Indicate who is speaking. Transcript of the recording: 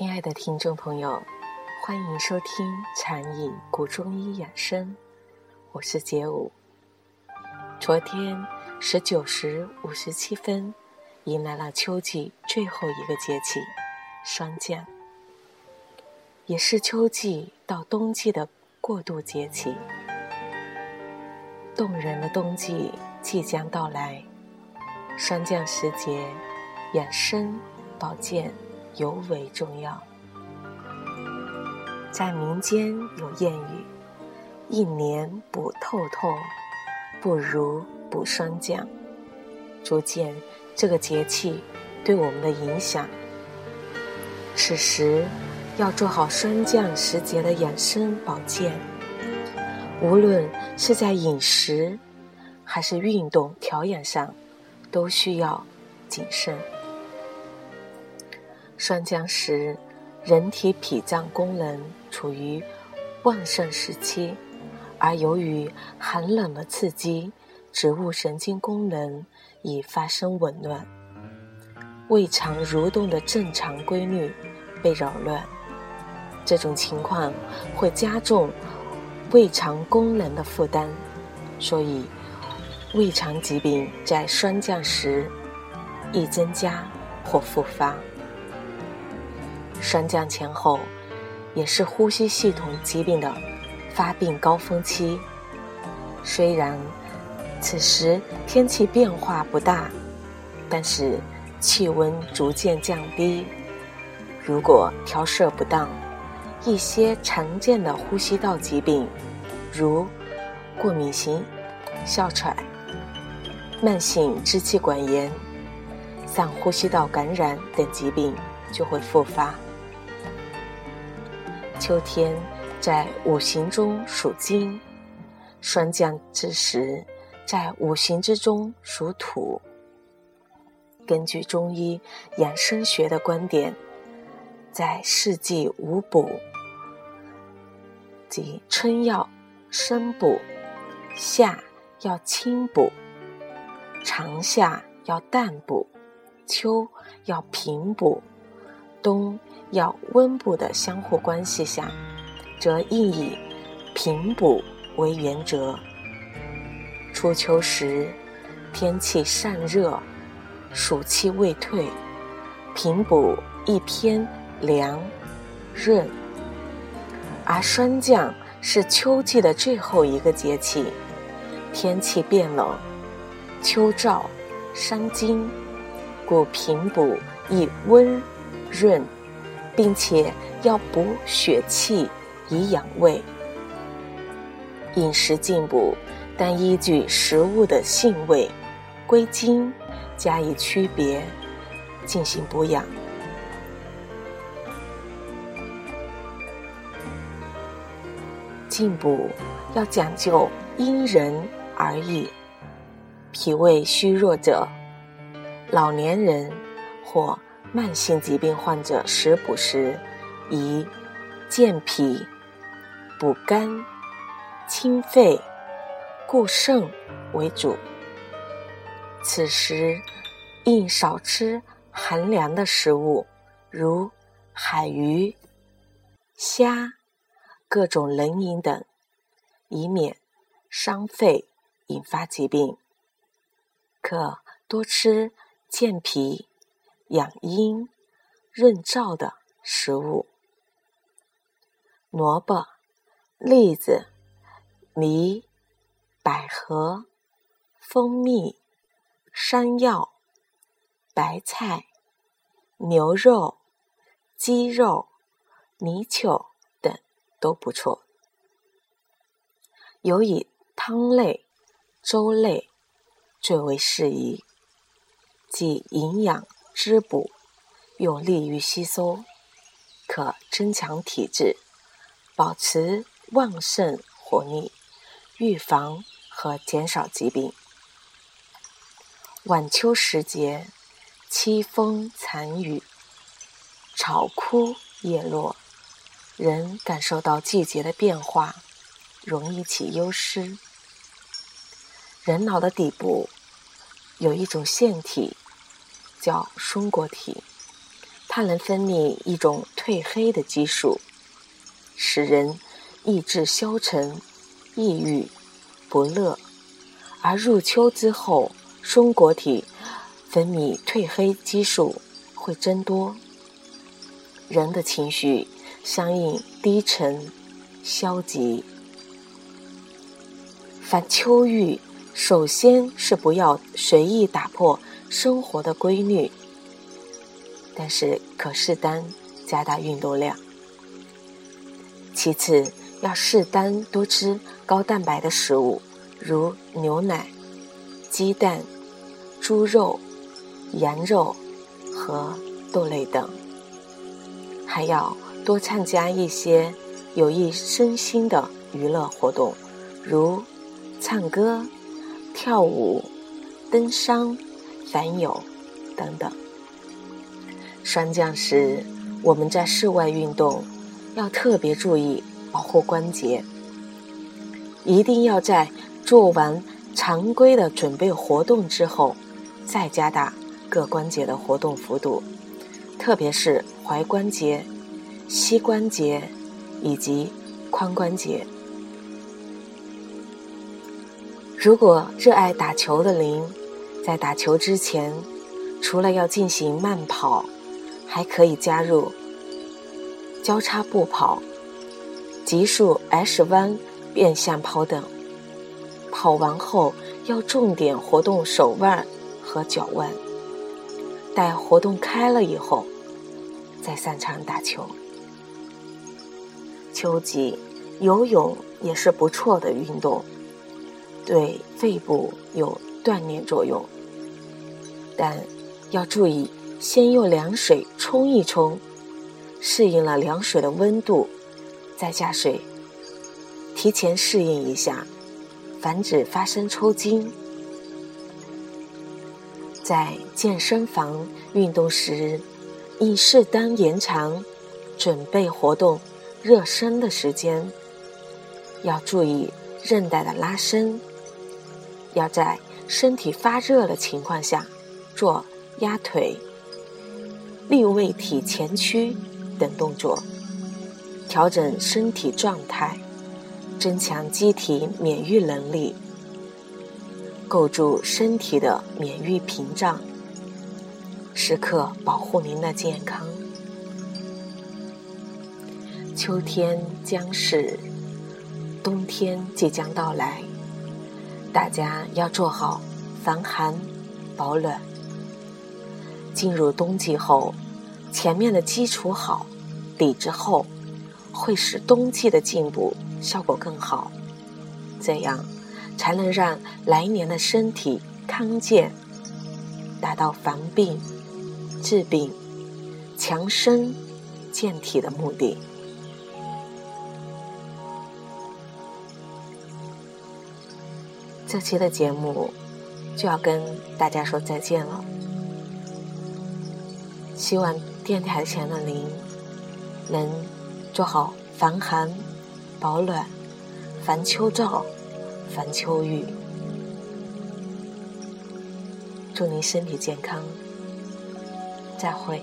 Speaker 1: 亲爱的听众朋友，欢迎收听禅意古中医养生，我是杰武。昨天十九时五十七分，迎来了秋季最后一个节气——霜降，也是秋季到冬季的过渡节气。动人的冬季即将到来，霜降时节，养生保健。尤为重要。在民间有谚语：“一年补透透，不如补霜降。”足见这个节气对我们的影响。此时要做好霜降时节的养生保健，无论是在饮食还是运动调养上，都需要谨慎。霜降时，人体脾脏功能处于旺盛时期，而由于寒冷的刺激，植物神经功能已发生紊乱，胃肠蠕动的正常规律被扰乱。这种情况会加重胃肠功能的负担，所以胃肠疾病在霜降时易增加或复发。霜降前后，也是呼吸系统疾病的发病高峰期。虽然此时天气变化不大，但是气温逐渐降低。如果调摄不当，一些常见的呼吸道疾病，如过敏性哮喘、慢性支气管炎、上呼吸道感染等疾病就会复发。秋天在五行中属金，霜降之时，在五行之中属土。根据中医养生学的观点，在四季五补，即春要生补，夏要清补，长夏要淡补，秋要平补，冬。要温补的相互关系下，则应以平补为原则。初秋时，天气散热，暑气未退，平补一偏凉润。而霜降是秋季的最后一个节气，天气变冷，秋燥伤津，故平补以温润。并且要补血气以养胃，饮食进补，但依据食物的性味、归经加以区别进行补养。进补要讲究因人而异，脾胃虚弱者、老年人或。慢性疾病患者食补时，以健脾、补肝、清肺、固肾为主。此时应少吃寒凉的食物，如海鱼、虾、各种冷饮等，以免伤肺引发疾病。可多吃健脾。养阴润燥的食物，萝卜、栗子、梨、百合、蜂蜜、山药、白菜、牛肉、鸡肉、泥鳅等都不错。尤以汤类、粥类最为适宜，既营养。滋补，有利于吸收，可增强体质，保持旺盛活力，预防和减少疾病。晚秋时节，凄风残雨，草枯叶落，人感受到季节的变化，容易起忧思。人脑的底部有一种腺体。叫松果体，它能分泌一种褪黑的激素，使人意志消沉、抑郁、不乐。而入秋之后，松果体分泌褪黑激素会增多，人的情绪相应低沉、消极。凡秋郁，首先是不要随意打破生活的规律，但是可适当加大运动量。其次，要适当多吃高蛋白的食物。如牛奶、鸡蛋、猪肉、羊肉和豆类等，还要多参加一些有益身心的娱乐活动，如唱歌、跳舞、登山、反友等等。霜降时，我们在室外运动要特别注意保护关节，一定要在。做完常规的准备活动之后，再加大各关节的活动幅度，特别是踝关节、膝关节以及髋关节。如果热爱打球的您，在打球之前，除了要进行慢跑，还可以加入交叉步跑、急速 H 弯变向跑等。跑完后要重点活动手腕和脚腕，待活动开了以后，再上场打球。秋季游泳也是不错的运动，对肺部有锻炼作用，但要注意先用凉水冲一冲，适应了凉水的温度，再下水，提前适应一下。防止发生抽筋。在健身房运动时，应适当延长准备活动热身的时间，要注意韧带的拉伸，要在身体发热的情况下做压腿、立位体前屈等动作，调整身体状态。增强机体免疫能力，构筑身体的免疫屏障，时刻保护您的健康。秋天将逝，冬天即将到来，大家要做好防寒保暖。进入冬季后，前面的基础好，底子厚，会使冬季的进步。效果更好，这样才能让来年的身体康健，达到防病、治病、强身健体的目的。这期的节目就要跟大家说再见了，希望电台前的您能做好防寒。保暖，防秋燥，防秋雨。祝您身体健康，再会。